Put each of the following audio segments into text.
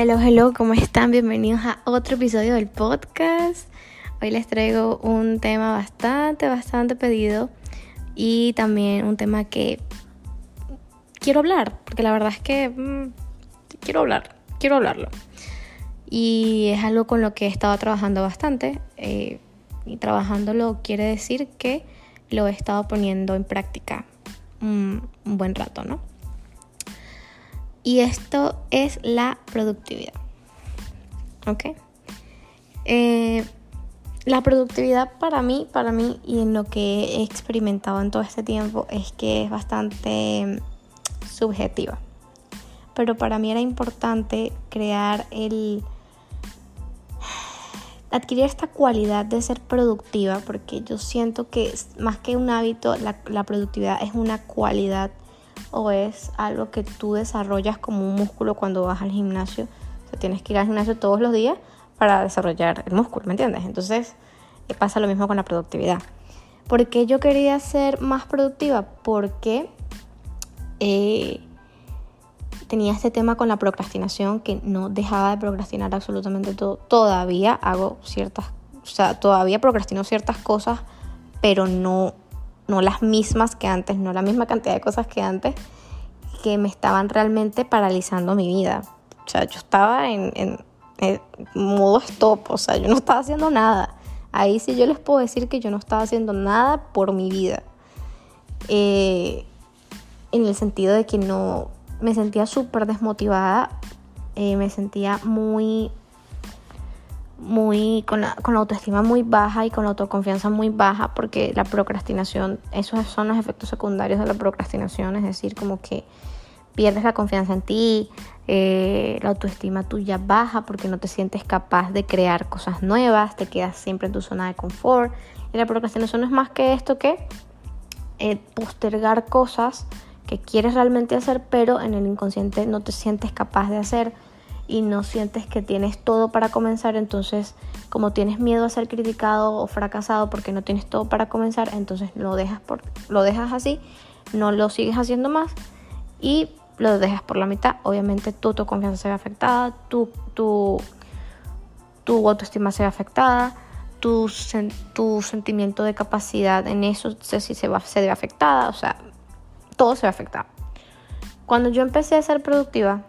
Hello, hello, ¿cómo están? Bienvenidos a otro episodio del podcast. Hoy les traigo un tema bastante, bastante pedido y también un tema que quiero hablar, porque la verdad es que mm, quiero hablar, quiero hablarlo. Y es algo con lo que he estado trabajando bastante. Eh, y trabajándolo quiere decir que lo he estado poniendo en práctica un buen rato, ¿no? Y esto es la productividad. ¿Ok? Eh, la productividad para mí, para mí y en lo que he experimentado en todo este tiempo es que es bastante subjetiva. Pero para mí era importante crear el... adquirir esta cualidad de ser productiva porque yo siento que más que un hábito, la productividad es una cualidad o es algo que tú desarrollas como un músculo cuando vas al gimnasio. O sea, tienes que ir al gimnasio todos los días para desarrollar el músculo, ¿me entiendes? Entonces eh, pasa lo mismo con la productividad. ¿Por qué yo quería ser más productiva? Porque eh, tenía este tema con la procrastinación que no dejaba de procrastinar absolutamente todo. Todavía hago ciertas, o sea, todavía procrastino ciertas cosas, pero no no las mismas que antes, no la misma cantidad de cosas que antes, que me estaban realmente paralizando mi vida. O sea, yo estaba en, modo stop, o sea, yo no estaba haciendo nada. Ahí sí yo les puedo decir que yo no estaba haciendo nada por mi vida. Eh, en el sentido de que no me sentía súper desmotivada, eh, me sentía muy muy con la, con la autoestima muy baja y con la autoconfianza muy baja porque la procrastinación, esos son los efectos secundarios de la procrastinación, es decir, como que pierdes la confianza en ti, eh, la autoestima tuya baja porque no te sientes capaz de crear cosas nuevas, te quedas siempre en tu zona de confort. Y la procrastinación no es más que esto que eh, postergar cosas que quieres realmente hacer, pero en el inconsciente no te sientes capaz de hacer y no sientes que tienes todo para comenzar, entonces como tienes miedo a ser criticado o fracasado porque no tienes todo para comenzar, entonces lo dejas, por, lo dejas así, no lo sigues haciendo más y lo dejas por la mitad. Obviamente tu, confianza se ve afectada, tu, tu, tu autoestima se ve afectada, tu, tu sentimiento de capacidad en eso se, se, va, se ve afectada, o sea, todo se ve afectado. Cuando yo empecé a ser productiva,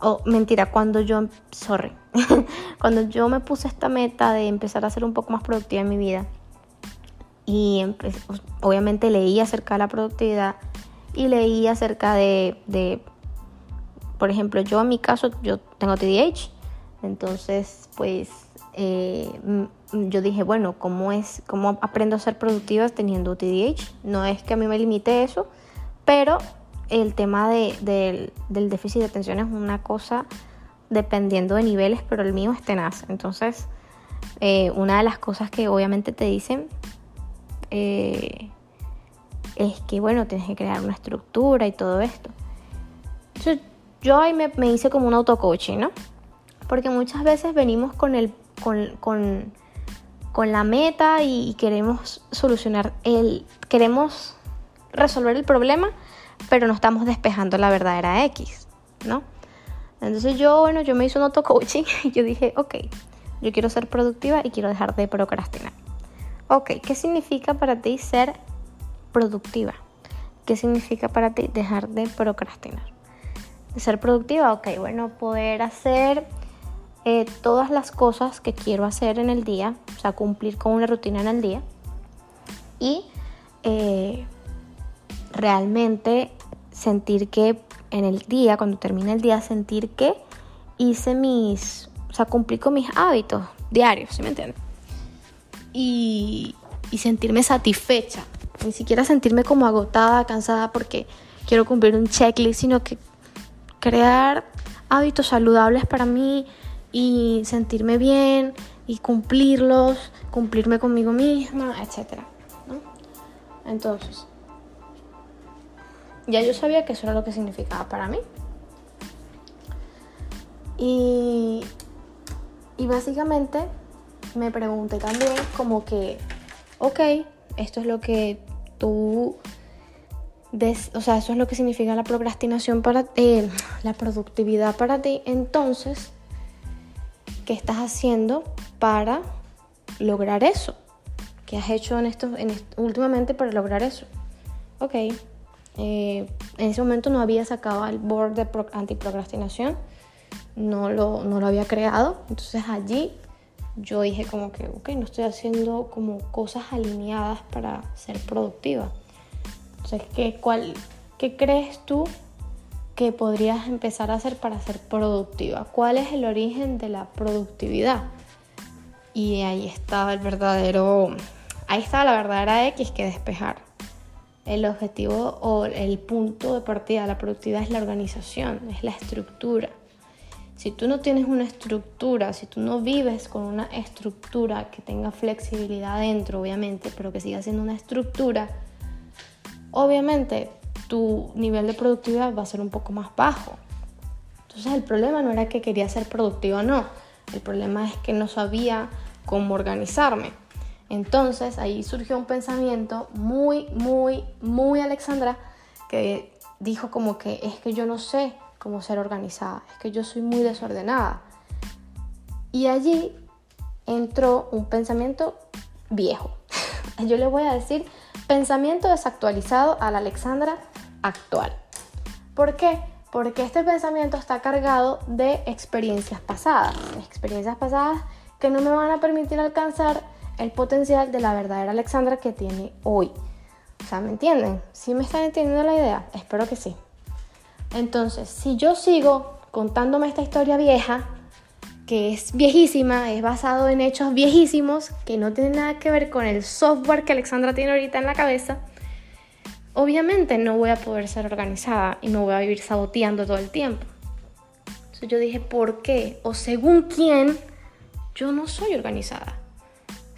o mentira, cuando yo, sorry, cuando yo me puse esta meta de empezar a ser un poco más productiva en mi vida y obviamente leí acerca de la productividad y leí acerca de, de, por ejemplo, yo en mi caso, yo tengo TDAH, entonces pues eh, yo dije, bueno, ¿cómo, es, ¿cómo aprendo a ser productiva teniendo TDAH? No es que a mí me limite eso, pero el tema de, del déficit de atención es una cosa dependiendo de niveles, pero el mío es tenaz. Entonces, eh, una de las cosas que obviamente te dicen eh, es que, bueno, tienes que crear una estructura y todo esto. Yo ahí me, hice como un auto-coaching, ¿no? Porque muchas veces venimos con, la meta y queremos solucionar el... queremos resolver el problema pero no estamos despejando la verdadera X, ¿no? Entonces yo, bueno, yo me hice un auto-coaching y yo dije, ok, yo quiero ser productiva y quiero dejar de procrastinar. Ok, ¿qué significa para ti ser productiva? ¿Qué significa para ti dejar de procrastinar? Ser productiva, ok, bueno, poder hacer eh, todas las cosas que quiero hacer en el día, o sea, cumplir con una rutina en el día y eh, realmente sentir que en el día, cuando termine el día, sentir que hice mis, o sea, cumplí con mis hábitos diarios, ¿sí me entiendes? Y, y sentirme satisfecha, ni siquiera sentirme como agotada, cansada porque quiero cumplir un checklist, sino que crear hábitos saludables para mí y sentirme bien y cumplirlos, cumplirme conmigo misma, etc. Entonces, ya yo sabía que eso era lo que significaba para mí. Y, y básicamente me pregunté también como que, ok, esto es lo que tú, o sea, eso es lo que significa la procrastinación para ti, la productividad para ti. Entonces, ¿qué estás haciendo para lograr eso? ¿Qué has hecho en esto, en últimamente para lograr eso? Ok, eh, en ese momento no había sacado el board de antiprocrastinación, no lo, no lo había creado, entonces allí yo dije como que, ok, no estoy haciendo como cosas alineadas para ser productiva. Entonces, ¿qué, cuál, ¿qué crees tú que podrías empezar a hacer para ser productiva? ¿Cuál es el origen de la productividad? Y ahí estaba el verdadero, ahí estaba la verdadera X que despejar. El objetivo o el punto de partida de la productividad es la organización, es la estructura. Si tú no tienes una estructura, si tú no vives con una estructura que tenga flexibilidad dentro, obviamente, pero que siga siendo una estructura, obviamente tu nivel de productividad va a ser un poco más bajo. Entonces el problema no era que quería ser productiva o no, el problema es que no sabía cómo organizarme. Entonces ahí surgió un pensamiento muy, muy, muy Alexandra que dijo como que es que yo no sé cómo ser organizada, es que yo soy muy desordenada. Y allí entró un pensamiento viejo. yo le voy a decir pensamiento desactualizado a la Alexandra actual. ¿Por qué? Porque este pensamiento está cargado de experiencias pasadas, experiencias pasadas que no me van a permitir alcanzar el potencial de la verdadera Alexandra que tiene hoy. O sea, ¿me entienden? ¿Sí me están entendiendo la idea? Espero que sí. Entonces, si yo sigo contándome esta historia vieja, que es viejísima, es basado en hechos viejísimos, que no tienen nada que ver con el software que Alexandra tiene ahorita en la cabeza, obviamente no voy a poder ser organizada y me voy a vivir saboteando todo el tiempo. Entonces yo dije, ¿por qué? O según quién, yo no soy organizada.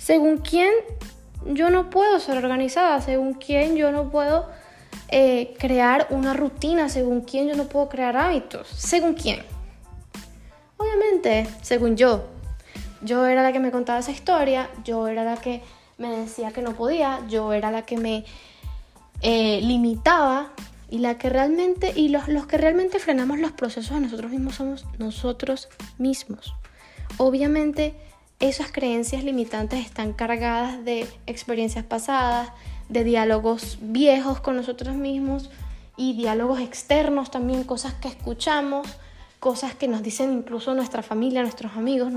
Según quién, yo no puedo ser organizada. Según quién, yo no puedo eh, crear una rutina. Según quién, yo no puedo crear hábitos. Según quién. Obviamente, según yo. Yo era la que me contaba esa historia, yo era la que me decía que no podía, yo era la que me eh, limitaba y la que realmente y los, los que realmente frenamos los procesos a nosotros mismos somos nosotros mismos. Obviamente esas creencias limitantes están cargadas de experiencias pasadas, de diálogos viejos con nosotros mismos y diálogos externos también, cosas que escuchamos, cosas que nos dicen incluso nuestra familia, nuestros amigos,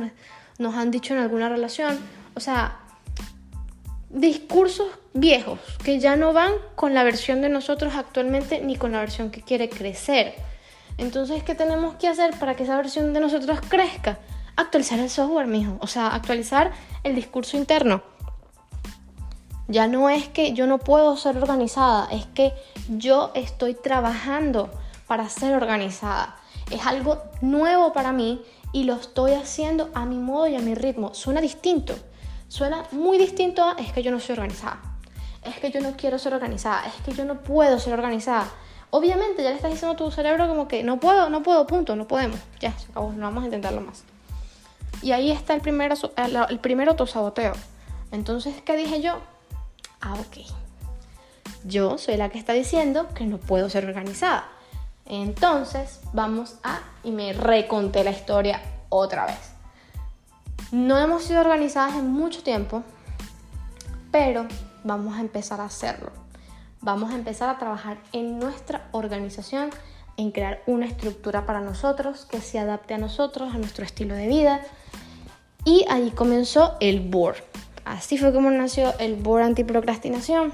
nos han dicho en alguna relación. O sea, discursos viejos que ya no van con la versión de nosotros actualmente ni con la versión que quiere crecer. Entonces, ¿qué tenemos que hacer para que esa versión de nosotros crezca? Actualizar el software, mijo. O sea, actualizar el discurso interno. Ya no es que yo no puedo ser organizada, es que yo estoy trabajando para ser organizada. Es algo nuevo para mí y lo estoy haciendo a mi modo y a mi ritmo. Suena distinto, Suena muy distinto a es que yo no soy organizada. Es que yo no quiero ser organizada. Es que yo no puedo ser organizada. Obviamente ya le estás diciendo a tu cerebro como que no puedo, no puedo, punto, no podemos. Ya, se acabó, no vamos a intentarlo más. Y ahí está el primer, el primer autosaboteo. Entonces, ¿qué dije yo? Ah, ok. Yo soy la que está diciendo que no puedo ser organizada. Entonces, vamos a... Y me reconté la historia otra vez. No hemos sido organizadas en mucho tiempo, pero vamos a empezar a hacerlo. Vamos a empezar a trabajar en nuestra organización, en crear una estructura para nosotros que se adapte a nosotros, a nuestro estilo de vida. Y ahí comenzó el board. Así fue como nació el board antiprocrastinación.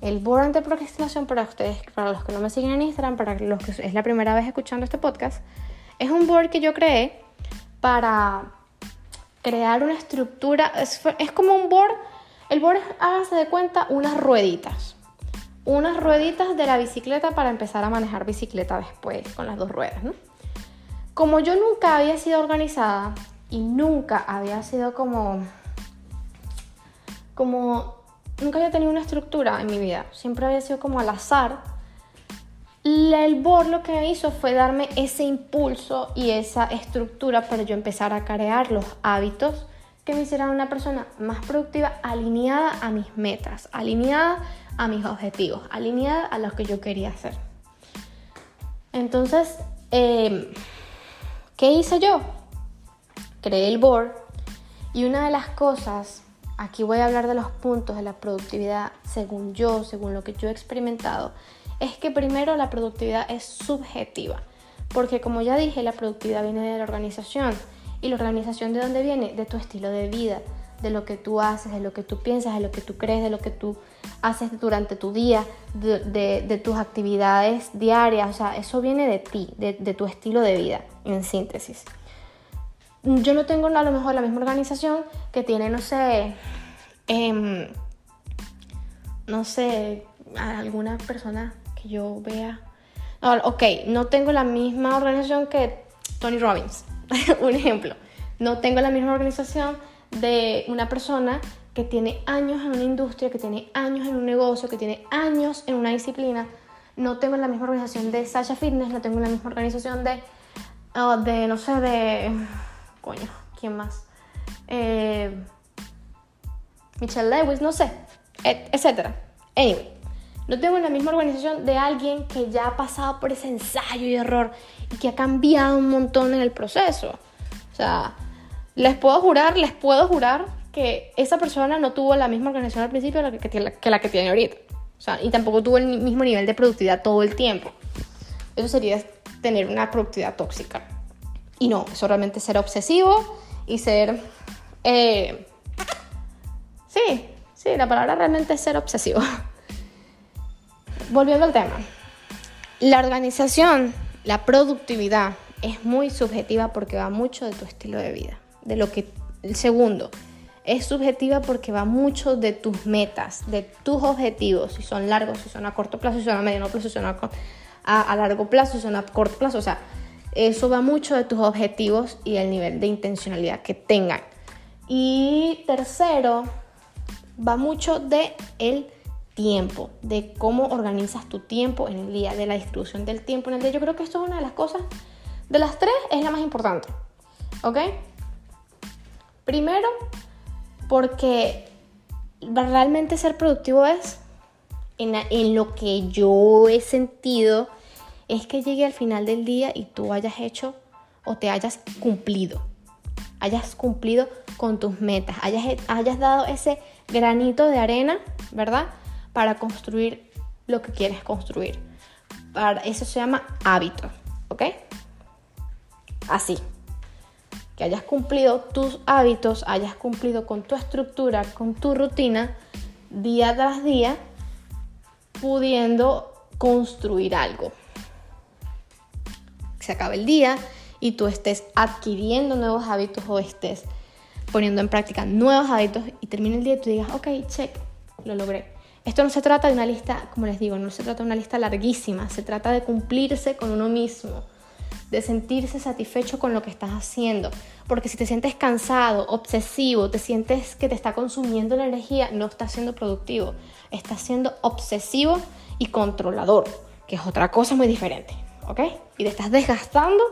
El board antiprocrastinación para ustedes, para los que no me siguen en Instagram, para los que es la primera vez escuchando este podcast, es un board que yo creé para crear una estructura, es, como un board, el board es, hágase de cuenta, unas rueditas, unas rueditas de la bicicleta para empezar a manejar bicicleta después con las dos ruedas, ¿no? Como yo nunca había sido organizada y nunca había sido como, como, nunca había tenido una estructura en mi vida, siempre había sido como al azar, el board lo que me hizo fue darme ese impulso y esa estructura para yo empezar a crear los hábitos que me hicieran una persona más productiva, alineada a mis metas, alineada a mis objetivos, alineada a lo que yo quería hacer. Entonces, em, ¿qué hice yo? creé el board y una de las cosas, aquí voy a hablar de los puntos de la productividad según yo, según lo que yo he experimentado, es que primero la productividad es subjetiva, porque como ya dije, la productividad viene de la organización. ¿Y la organización de dónde viene? De tu estilo de vida, de lo que tú haces, de lo que tú piensas, de lo que tú crees, de lo que tú haces durante tu día, de, tus actividades diarias. O sea, eso viene de ti, de, tu estilo de vida, en síntesis. Yo no tengo a lo mejor la misma organización que tiene, no sé, em, no sé, alguna persona que yo vea. ok, no tengo la misma organización que Tony Robbins, un ejemplo. No tengo la misma organización de una persona que tiene años en una industria, que tiene años en un negocio, que tiene años en una disciplina. No tengo la misma organización de Sasha Fitness, no tengo la misma organización de, ah, de no sé, de... Coño, ¿quién más? Eh, Michelle Lewis, no sé, etc. Anyway, no tengo la misma organización de alguien que ya ha pasado por ese ensayo y error y que ha cambiado un montón en el proceso. O sea, les puedo jurar, les puedo jurar que esa persona no tuvo la misma organización al principio que la que, tiene ahorita. Y tampoco tuvo el mismo nivel de productividad todo el tiempo. Eso sería tener una productividad tóxica. Y no, eso realmente ser obsesivo y ser... Eh, sí, sí, la palabra realmente es ser obsesivo. Volviendo al tema. La organización, la productividad es muy subjetiva porque va mucho de tu estilo de vida de lo que... El segundo, es subjetiva porque va mucho de tus metas, de tus objetivos, si son largos, si son a corto plazo, si son a mediano plazo, si son a, a, largo plazo, si son a corto plazo. O sea, eso va mucho de tus objetivos y el nivel de intencionalidad que tengan. Y tercero, va mucho de el tiempo, de cómo organizas tu tiempo en el día, de la distribución del tiempo en el día. Yo creo que esto es una de las cosas, de las tres es la más importante. ¿Ok? Primero, porque realmente ser productivo es, en, lo que yo he sentido, es que llegue al final del día y tú hayas hecho o te hayas cumplido. Hayas cumplido con tus metas, hayas, hayas dado ese granito de arena, ¿verdad? Para construir lo que quieres construir. Para, eso se llama hábito, ¿ok? Así que hayas cumplido tus hábitos, hayas cumplido con tu estructura, con tu rutina, día tras día, pudiendo construir algo. Se acaba el día y tú estés adquiriendo nuevos hábitos o estés poniendo en práctica nuevos hábitos y termina el día y tú digas, ok, check, lo logré. Esto no se trata de una lista, como les digo, no se trata de una lista larguísima, se trata de cumplirse con uno mismo de sentirse satisfecho con lo que estás haciendo. Porque si te sientes cansado, obsesivo, te sientes que te está consumiendo la energía, no estás siendo productivo. Estás siendo obsesivo y controlador, que es otra cosa muy diferente. ¿Ok? Y te estás desgastando,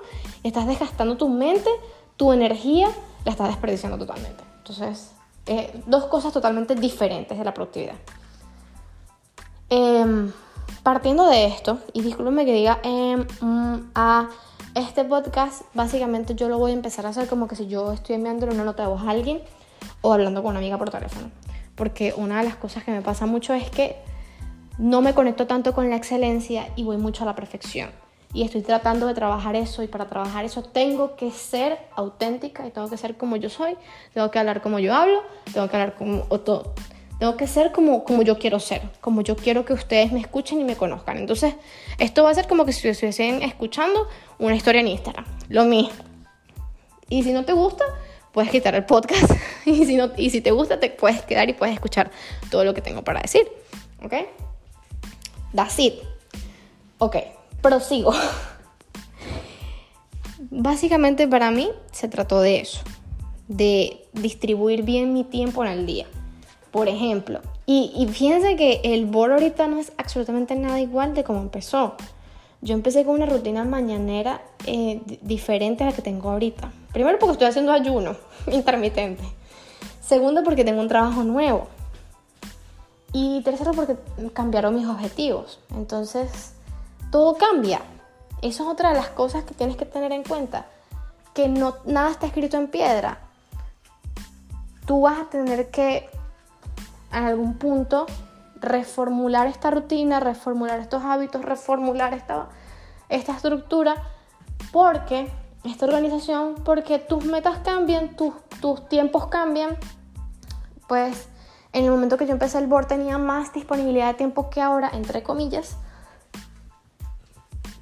estás desgastando tu mente, tu energía, la estás desperdiciando totalmente. Entonces, eh, dos cosas totalmente diferentes de la productividad. Em, partiendo de esto, y discúlpeme que diga a este podcast básicamente yo lo voy a empezar a hacer como que si yo estoy enviándole una nota de voz a alguien o hablando con una amiga por teléfono. Porque una de las cosas que me pasa mucho es que no me conecto tanto con la excelencia y voy mucho a la perfección. Y estoy tratando de trabajar eso y para trabajar eso tengo que ser auténtica y tengo que ser como yo soy, tengo que hablar como yo hablo, tengo que hablar como, todo, tengo que ser como, como yo quiero ser, como yo quiero que ustedes me escuchen y me conozcan. Entonces, esto va a ser como que si estuviesen escuchando una historia en Instagram. Lo mismo. Y si no te gusta, puedes quitar el podcast. y, si no, y si te gusta, te puedes quedar y puedes escuchar todo lo que tengo para decir. ¿Ok? That's it. Ok, prosigo. Básicamente para mí se trató de eso, de distribuir bien mi tiempo en el día por ejemplo. Y, fíjense que el board ahorita no es absolutamente nada igual de como empezó. Yo empecé con una rutina mañanera eh, diferente a la que tengo ahorita. Primero porque estoy haciendo ayuno intermitente. Segundo porque tengo un trabajo nuevo. Y tercero porque cambiaron mis objetivos. Entonces, todo cambia. Eso es otra de las cosas que tienes que tener en cuenta. que no, nada está escrito en piedra. Tú vas a tener que en algún punto reformular esta rutina, reformular estos hábitos, reformular esta, esta estructura, porque esta organización, porque tus metas cambian, tus, tus tiempos cambian, pues en el momento que yo empecé el board tenía más disponibilidad de tiempo que ahora, entre comillas,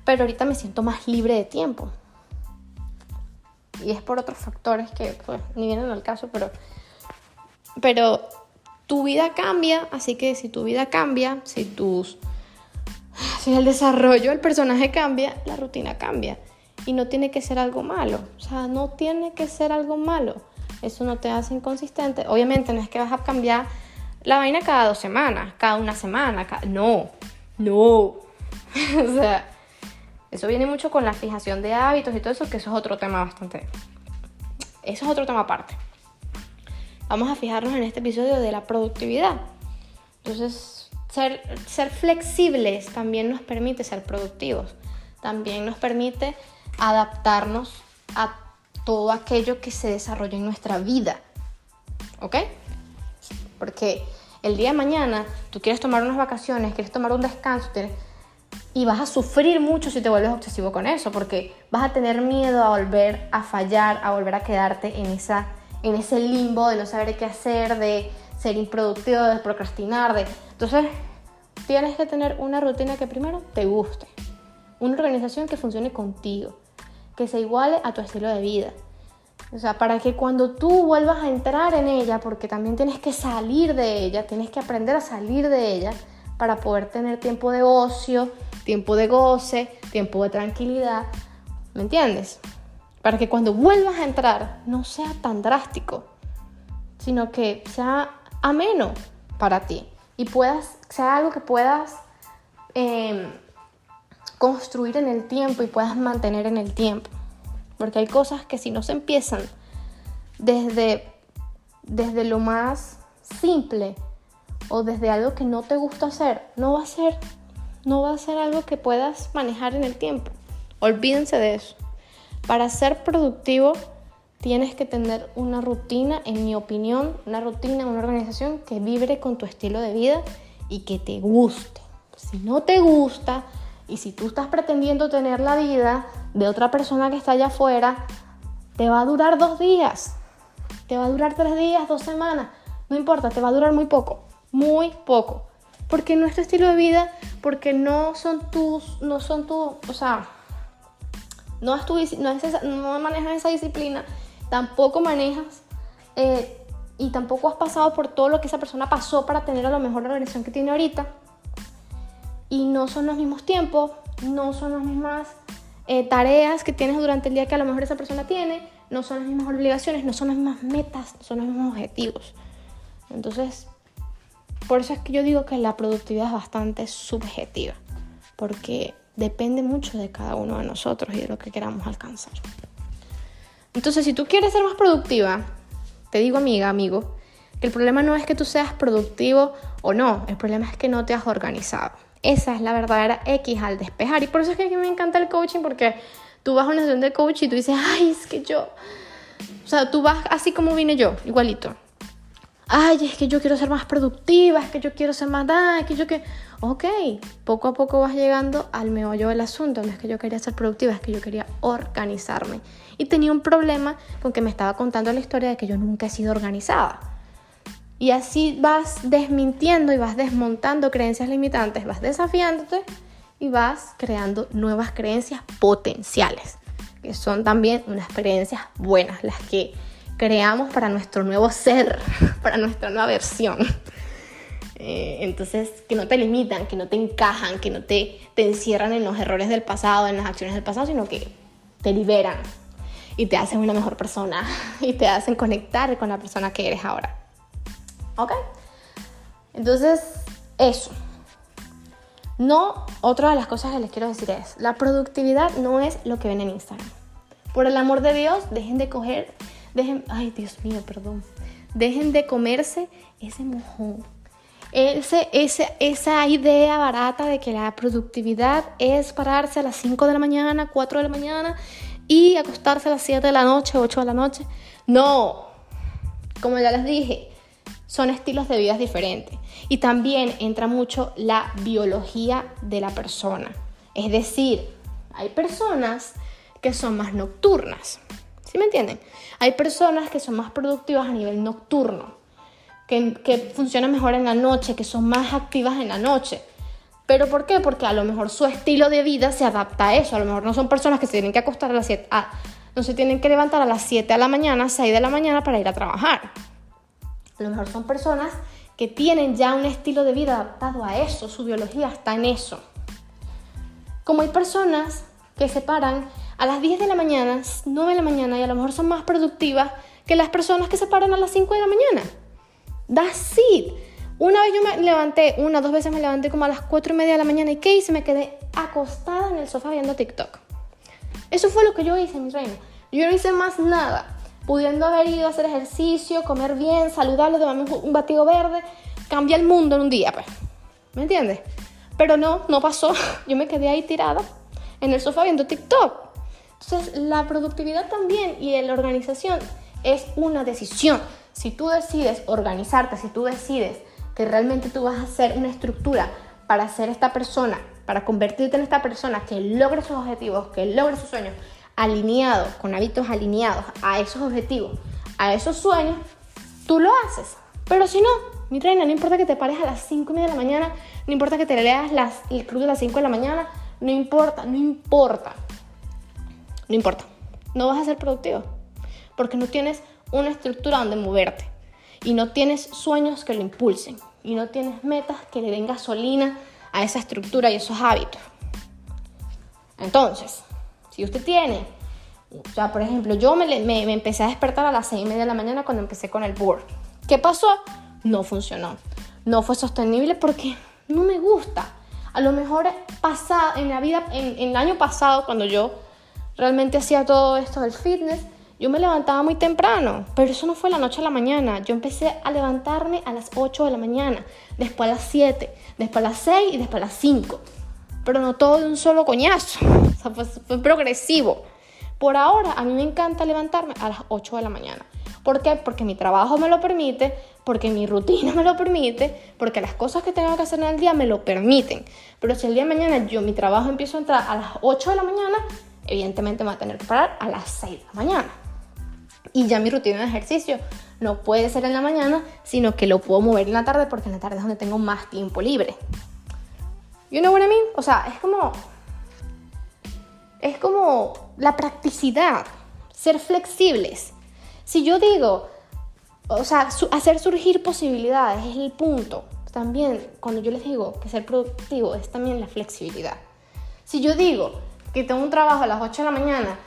pero ahorita me siento más libre de tiempo. Y es por otros factores que pues, ni vienen al caso, pero, pero tu vida cambia, así que si tu vida cambia, si tus si el desarrollo del personaje cambia, la rutina cambia. Y no tiene que ser algo malo. O sea, no tiene que ser algo malo. Eso no te hace inconsistente. Obviamente no es que vas a cambiar la vaina cada dos semanas, cada una semana. No, no. o sea, eso viene mucho con la fijación de hábitos y todo eso, que eso es otro tema bastante... Eso es otro tema aparte. Vamos a fijarnos en este episodio de la productividad. Entonces, ser, ser flexibles también nos permite ser productivos. También nos permite adaptarnos a todo aquello que se desarrolla en nuestra vida. ¿Ok? Porque el día de mañana tú quieres tomar unas vacaciones, quieres tomar un descanso y vas a sufrir mucho si te vuelves obsesivo con eso, porque vas a tener miedo a volver a fallar, a volver a quedarte en, esa, en ese limbo de no saber qué hacer, de ser improductivo, de procrastinar. De... Entonces, tienes que tener una rutina que primero te guste, una organización que funcione contigo que se iguale a tu estilo de vida. O sea, para que cuando tú vuelvas a entrar en ella, porque también tienes que salir de ella, tienes que aprender a salir de ella para poder tener tiempo de ocio, tiempo de goce, tiempo de tranquilidad. ¿Me entiendes? Para que cuando vuelvas a entrar no sea tan drástico, sino que sea ameno para ti y puedas, sea algo que puedas em, construir en el tiempo y puedas mantener en el tiempo. Porque hay cosas que si no se empiezan desde, desde lo más simple o desde algo que no te gusta hacer, no va a ser, no va a ser algo que puedas manejar en el tiempo. Olvídense de eso. Para ser productivo tienes que tener una rutina, en mi opinión, una rutina, una organización que vibre con tu estilo de vida y que te guste. Si no te gusta, y si tú estás pretendiendo tener la vida de otra persona que está allá afuera, te va a durar dos días, te va a durar tres días, dos semanas, no importa, te va a durar muy poco, muy poco. Porque nuestro estilo de vida, porque no son tus, no son tu, o sea, no, es no, manejas esa disciplina, tampoco manejas eh, y tampoco has pasado por todo lo que esa persona pasó para tener a lo mejor la organización que tiene ahorita y no son los mismos tiempos, no son las mismas eh, tareas que tienes durante el día que a lo mejor esa persona tiene, no son las mismas obligaciones, no son las mismas metas, no son los mismos objetivos. Entonces, por eso es que yo digo que la productividad es bastante subjetiva, porque depende mucho de cada uno de nosotros y de lo que queramos alcanzar. Entonces, si tú quieres ser más productiva, te digo amiga, amigo, que el problema no es que tú seas productivo o no, el problema es que no te has organizado. Esa es la verdadera X al despejar. Y por eso es que me encanta el coaching, porque tú vas a una sesión de coaching y tú dices, ay, es que yo... O sea, tú vas así como vine yo, igualito. Ay, es que yo quiero ser más productiva, es que yo quiero ser más... es que yo que... Ok, poco a poco vas llegando al meollo del asunto. No es que yo quería ser productiva, es que yo quería organizarme. Y tenía un problema con que me estaba contando la historia de que yo nunca he sido organizada. Y así vas desmintiendo y vas desmontando creencias limitantes, vas desafiándote y vas creando nuevas creencias potenciales, que son también unas creencias buenas, las que creamos para nuestro nuevo ser, para nuestra nueva versión. Eh, entonces, que no te limitan, que no te encajan, que no te, te encierran en los errores del pasado, en las acciones del pasado, sino que te liberan y te hacen una mejor persona y te hacen conectar con la persona que eres ahora. ¿Ok? Entonces, eso. No, otra de las cosas que les quiero decir es, la productividad no es lo que ven en Instagram. Por el amor de Dios, dejen de coger, dejen, ay Dios mío, perdón, dejen de comerse ese mojón. Ese, ese, esa idea barata de que la productividad es pararse a las 5 de la mañana, 4 de la mañana y acostarse a las 7 de la noche, 8 de la noche. No, como ya les dije, son estilos de vida diferentes. Y también entra mucho la biología de la persona. Es decir, hay personas que son más nocturnas. ¿Sí me entienden? Hay personas que son más productivas a nivel nocturno, que, funcionan mejor en la noche, que son más activas en la noche. ¿Pero por qué? Porque a lo mejor su estilo de vida se adapta a eso. A lo mejor no son personas que se tienen que acostar a las 7, no se tienen que levantar a las 7 de la mañana, 6 de la mañana para ir a trabajar. A lo mejor son personas que tienen ya un estilo de vida adaptado a eso, su biología está en eso. Como hay personas que se paran a las 10 de la mañana, 9 de la mañana y a lo mejor son más productivas que las personas que se paran a las 5 de la mañana. That's it. Una vez yo me levanté, una, dos veces me levanté como a las cuatro y media de la mañana y ¿qué hice? Me quedé acostada en el sofá viendo TikTok. Eso fue lo que yo hice, mi reina. Yo no hice más nada. Pudiendo haber ido a hacer ejercicio, comer bien, saludable, tomarme un batido verde, cambia el mundo en un día, pues. ¿Me entiendes? Pero no, no pasó. Yo me quedé ahí tirada en el sofá viendo TikTok. Entonces, la productividad también y la organización es una decisión. Si tú decides organizarte, si tú decides que realmente tú vas a hacer una estructura para ser esta persona, para convertirte en esta persona que logre sus objetivos, que logre sus sueños, alineados, con hábitos alineados a esos objetivos, a esos sueños, tú lo haces. Pero si no, mi reina, no importa que te pares a las 5 y media de la mañana, no importa que te leas las, el club de las 5 de la mañana, no importa, no importa. No importa. No vas a ser productivo. Porque no tienes una estructura donde moverte. Y no tienes sueños que lo impulsen y no tienes metas que le den gasolina a esa estructura y esos hábitos. Entonces, si usted tiene, o sea, por ejemplo, yo me, me, empecé a despertar a las 6 y media de la mañana cuando empecé con el board. ¿Qué pasó? No funcionó. No fue sostenible porque no me gusta. A lo mejor pasado, en la vida, en el año pasado, cuando yo realmente hacía todo esto del fitness, yo me levantaba muy temprano, pero eso no fue la noche a la mañana. Yo empecé a levantarme a las 8 de la mañana, después a las 7, después a las 6 y después a las 5. Pero no todo de un solo coñazo. O sea, fue, progresivo. Por ahora, a mí me encanta levantarme a las 8 de la mañana. ¿Por qué? Porque mi trabajo me lo permite, porque mi rutina me lo permite, porque las cosas que tengo que hacer en el día me lo permiten. Pero si el día de mañana yo mi trabajo empiezo a entrar a las 8 de la mañana, evidentemente me va a tener que parar a las 6 de la mañana. Y ya mi rutina de ejercicio no puede ser en la mañana, sino que lo puedo mover en la tarde porque en la tarde es donde tengo más tiempo libre. You know what I mean? O sea, es como es como la practicidad, ser flexibles. Si yo digo, o sea, hacer surgir posibilidades es el punto. También cuando yo les digo que ser productivo es también la flexibilidad. Si yo digo que tengo un trabajo a las 8 de la mañana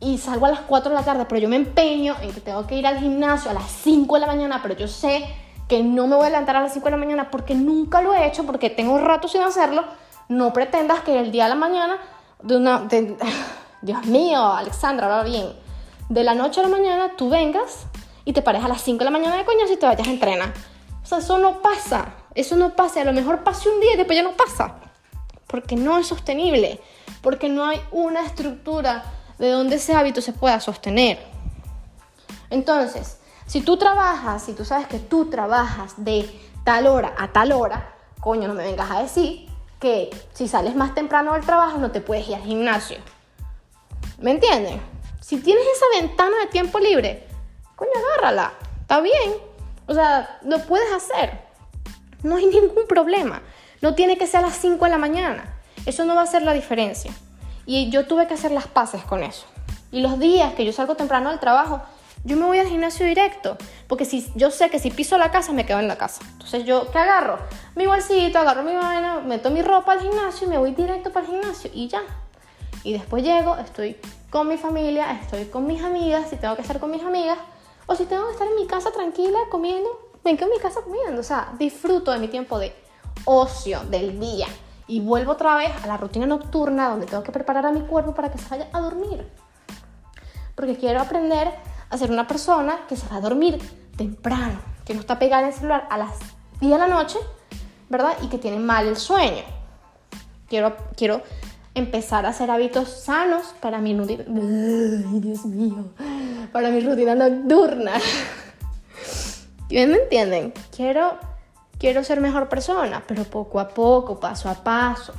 y salgo a las 4 de la tarde, pero yo me empeño en que tengo que ir al gimnasio a las 5 de la mañana, pero yo sé que no me voy a levantar a las 5 de la mañana porque nunca lo he hecho, porque tengo un rato sin hacerlo, no pretendas que el día de la mañana, de una... Dios mío, Alexandra, va bien. De la noche a la mañana tú vengas y te pares a las 5 de la mañana de coñas y te vayas a entrenar. O sea, eso no pasa. Eso no pasa. A lo mejor pase un día y después ya no pasa. Porque no es sostenible. Porque no hay una estructura de donde ese hábito se pueda sostener. Entonces, si tú trabajas, si tú sabes que tú trabajas de tal hora a tal hora, coño, no me vengas a decir que si sales más temprano del trabajo no te puedes ir al gimnasio. ¿Me entienden? Si tienes esa ventana de tiempo libre, coño, agárrala. Está bien. O sea, lo puedes hacer. No hay ningún problema. No tiene que ser a las 5 de la mañana. Eso no va a hacer la diferencia. Y yo tuve que hacer las paces con eso. Y los días que yo salgo temprano al trabajo, yo me voy al gimnasio directo. Porque si, yo sé que si piso la casa, me quedo en la casa. Entonces, ¿yo qué agarro? Mi bolsito, agarro mi vaina, meto mi ropa al gimnasio y me voy directo para el gimnasio. Y ya. Y después llego, estoy con mi familia, estoy con mis amigas, si tengo que estar con mis amigas. O si tengo que estar en mi casa tranquila comiendo, me quedo en mi casa comiendo. O sea, disfruto de mi tiempo de ocio, del día y vuelvo otra vez a la rutina nocturna donde tengo que preparar a mi cuerpo para que se vaya a dormir. Porque quiero aprender a ser una persona que se va a dormir temprano, que no está pegada en el celular a las 10 de la noche, ¿verdad? Y que tiene mal el sueño. Quiero, quiero empezar a hacer hábitos sanos para mi rutina. Ay, Dios mío, para mi rutina nocturna. ¿Me entienden? Quiero, quiero ser mejor persona, pero poco a poco, paso a paso.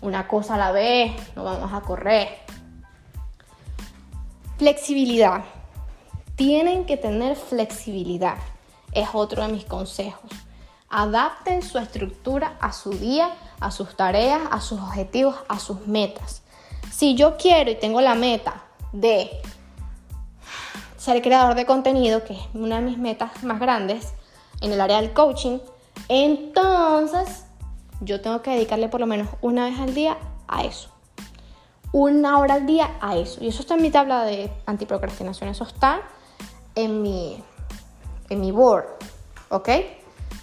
Una cosa a la vez, no vamos a correr. Flexibilidad. Tienen que tener flexibilidad. Es otro de mis consejos. Adapten su estructura a su día, a sus tareas, a sus objetivos, a sus metas. Si yo quiero y tengo la meta de ser creador de contenido, que es una de mis metas más grandes en el área del coaching, entonces yo tengo que dedicarle por lo menos una vez al día a eso. Una hora al día a eso. Y eso está en mi tabla de antiprocrastinación. Eso está en mi, en mi board. ¿Ok?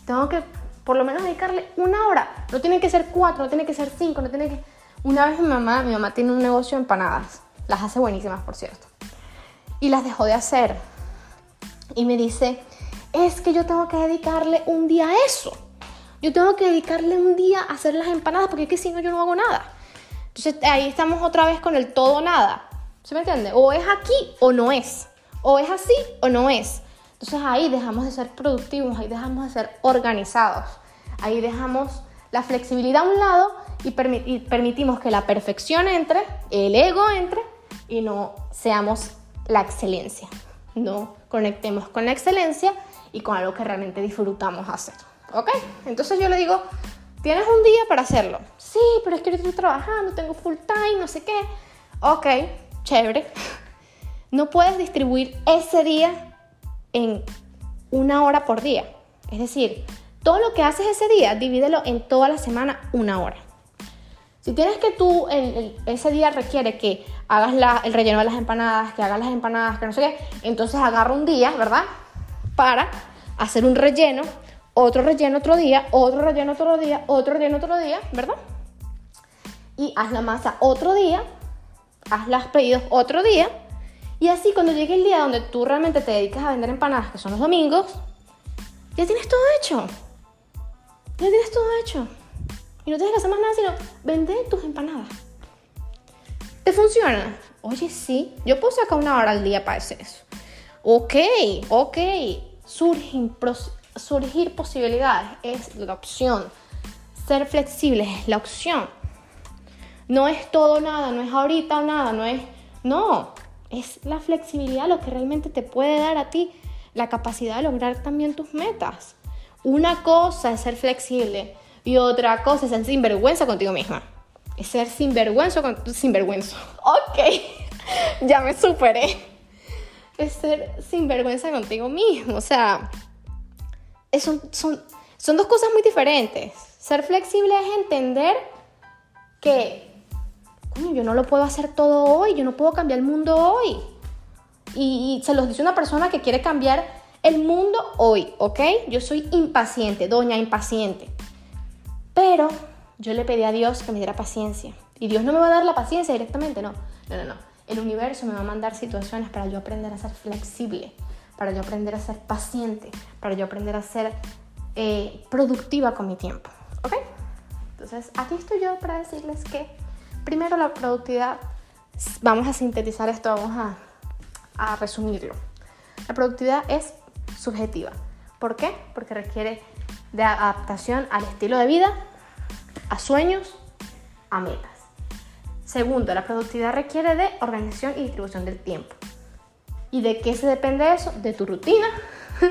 Tengo que por lo menos dedicarle una hora. No tiene que ser cuatro, no tiene que ser cinco, no tiene que... Una vez mi mamá, mi mamá tiene un negocio de empanadas. Las hace buenísimas, por cierto. Y las dejó de hacer. Y me dice, es que yo tengo que dedicarle un día a eso. Yo tengo que dedicarle un día a hacer las empanadas porque es que si no yo no hago nada. Entonces ahí estamos otra vez con el todo nada. ¿Se me entiende? O es aquí o no es. O es así o no es. Entonces ahí dejamos de ser productivos, ahí dejamos de ser organizados, ahí dejamos la flexibilidad a un lado y, permitimos que la perfección entre, el ego entre y no seamos la excelencia. No conectemos con la excelencia y con algo que realmente disfrutamos hacer. ¿Ok? Entonces yo le digo, tienes un día para hacerlo. Sí, pero es que yo estoy trabajando, tengo full time, no sé qué. Ok, chévere. No puedes distribuir ese día en una hora por día. Es decir, todo lo que haces ese día, divídelo en toda la semana una hora. Si tienes que tú, ese día requiere que hagas el relleno de las empanadas, que hagas las empanadas, que no sé qué, entonces agarra un día, ¿verdad? Para hacer un relleno, otro relleno otro día, otro relleno otro día, otro relleno otro día, ¿verdad? Y haz la masa otro día, haz las pedidos otro día, y así cuando llegue el día donde tú realmente te dedicas a vender empanadas, que son los domingos, ya tienes todo hecho. Ya tienes todo hecho. Y no tienes que hacer más nada sino vender tus empanadas. ¿Te funciona? Oye, sí. Yo puedo sacar una hora al día para hacer eso. Ok, ok. Surgir, surgir posibilidades es la opción. Ser flexible es la opción. No es todo nada, no es ahorita o nada, no es... No, es la flexibilidad lo que realmente te puede dar a ti la capacidad de lograr también tus metas. Una cosa es ser flexible y otra cosa es ser sinvergüenza contigo misma. Es ser sinvergüenza con sinvergüenza. Ok, ya me superé. Es ser sinvergüenza contigo mismo. O sea, son, son, son dos cosas muy diferentes. Ser flexible es entender que yo no lo puedo hacer todo hoy, yo no puedo cambiar el mundo hoy. Y, se los dice una persona que quiere cambiar el mundo hoy, ¿ok? Yo soy impaciente, doña impaciente. Pero yo le pedí a Dios que me diera paciencia. Y Dios no me va a dar la paciencia directamente, no. No, no, no. El universo me va a mandar situaciones para yo aprender a ser flexible, para yo aprender a ser paciente, para yo aprender a ser eh, productiva con mi tiempo, ¿ok? Entonces, aquí estoy yo para decirles que Primero la productividad, vamos a sintetizar esto, vamos a, resumirlo. La productividad es subjetiva. ¿Por qué? Porque requiere de adaptación al estilo de vida, a sueños, a metas. Segundo, la productividad requiere de organización y distribución del tiempo. ¿Y de qué se depende eso? De tu rutina,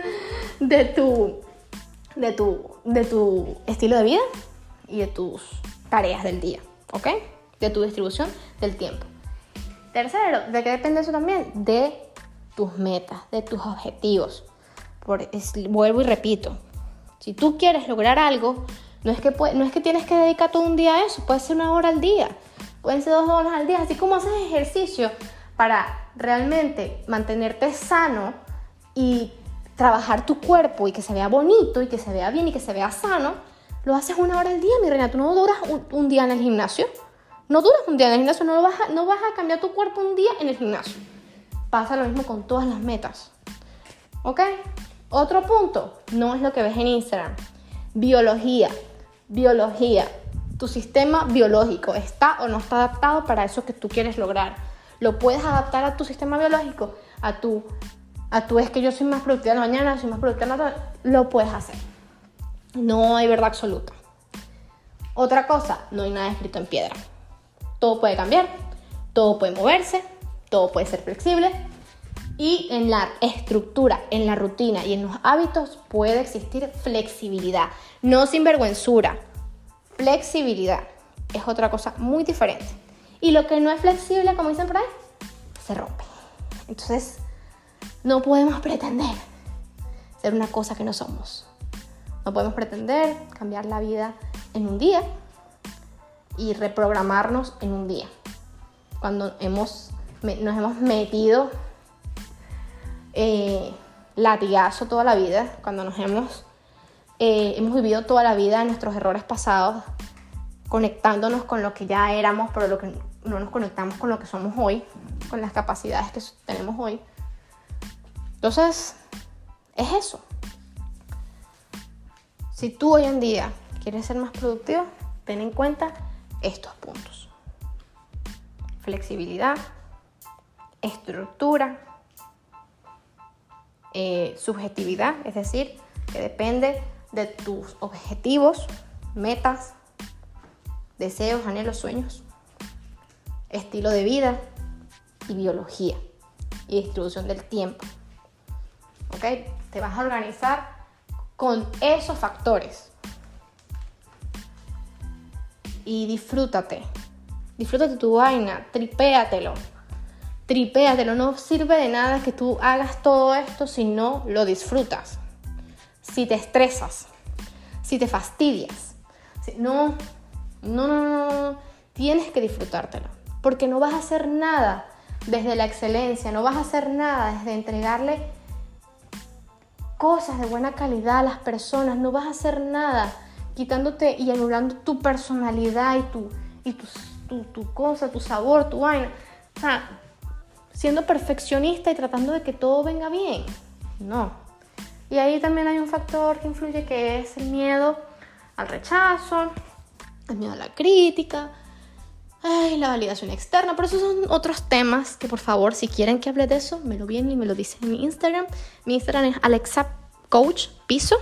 de tu, de tu, de tu estilo de vida y de tus tareas del día. ¿Ok? de tu distribución del tiempo. Tercero, ¿de qué depende eso también? De tus metas, de tus objetivos. Por, vuelvo y repito, si tú quieres lograr algo, no es, que no es que tienes que dedicar todo un día a eso, puede ser una hora al día, pueden dos horas al día, así como haces ejercicio para realmente mantenerte sano y trabajar tu cuerpo y que se vea bonito y que se vea bien y que se vea sano, lo haces una hora al día, mi reina, tú no duras un día en el gimnasio. No duras un día en el gimnasio, no vas, a, no vas a cambiar tu cuerpo un día en el gimnasio. Pasa lo mismo con todas las metas. ¿Ok? Otro punto, no es lo que ves en Instagram. Biología. Biología. Tu sistema biológico está o no está adaptado para eso que tú quieres lograr. Lo puedes adaptar a tu sistema biológico, a tu, a tu es que yo soy más productiva en la mañana, soy más productiva en la tarde. Lo puedes hacer. No hay verdad absoluta. Otra cosa, no hay nada escrito en piedra. Todo puede cambiar, todo puede moverse, todo puede ser flexible y en la estructura, en la rutina y en los hábitos puede existir flexibilidad, no sinvergüenzura. Flexibilidad es otra cosa muy diferente. Y lo que no es flexible, como dicen por ahí, se rompe. Entonces, no podemos pretender ser una cosa que no somos. No podemos pretender cambiar la vida en un día y reprogramarnos en un día. Cuando hemos, nos hemos metido eh, latigazo toda la vida, cuando nos hemos, eh, hemos vivido toda la vida nuestros errores pasados, conectándonos con lo que ya éramos, pero lo que no nos conectamos con lo que somos hoy, con las capacidades que tenemos hoy. Entonces, es eso. Si tú hoy en día quieres ser más productivo, ten en cuenta estos puntos. Flexibilidad, estructura, eh, subjetividad, es decir, que depende de tus objetivos, metas, deseos, anhelos, sueños, estilo de vida y biología y distribución del tiempo. ¿Ok? Te vas a organizar con esos factores. Y disfrútate. Disfrútate tu vaina, tripéatelo. Tripéatelo. No sirve de nada que tú hagas todo esto si no lo disfrutas. Si te estresas. Si te fastidias. no, no, no, no. Tienes que disfrutártelo. Porque no vas a hacer nada desde la excelencia. No vas a hacer nada desde entregarle cosas de buena calidad a las personas, no vas a hacer nada quitándote y anulando tu personalidad y tu, y tu, tu, cosa, tu sabor, tu vaina. O sea, siendo perfeccionista y tratando de que todo venga bien. No. Y ahí también hay un factor que influye que es el miedo al rechazo, el miedo a la crítica, ay, la validación externa, pero esos son otros temas que por favor, si quieren que hable de eso, me lo vienen y me lo dicen en mi Instagram. Mi Instagram es Alexa Coach Piso.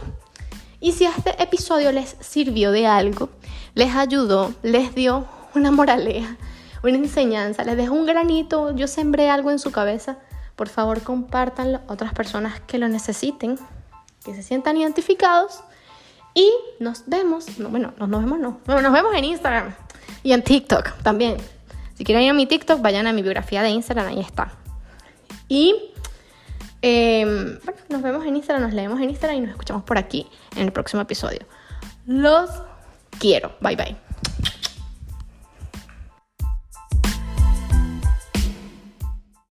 Y si este episodio les sirvió de algo, les ayudó, les dio una moraleja, una enseñanza, les dejó un granito, yo sembré algo en su cabeza, por favor compártanlo a otras personas que lo necesiten, que se sientan identificados. Y nos vemos, bueno, nos, vemos, no, nos vemos en Instagram. Y en TikTok también. Si quieren ir a mi TikTok, vayan a mi biografía de Instagram, ahí está. Y em, bueno, nos vemos en Instagram, nos leemos en Instagram y nos escuchamos por aquí en el próximo episodio. Los quiero. Bye bye.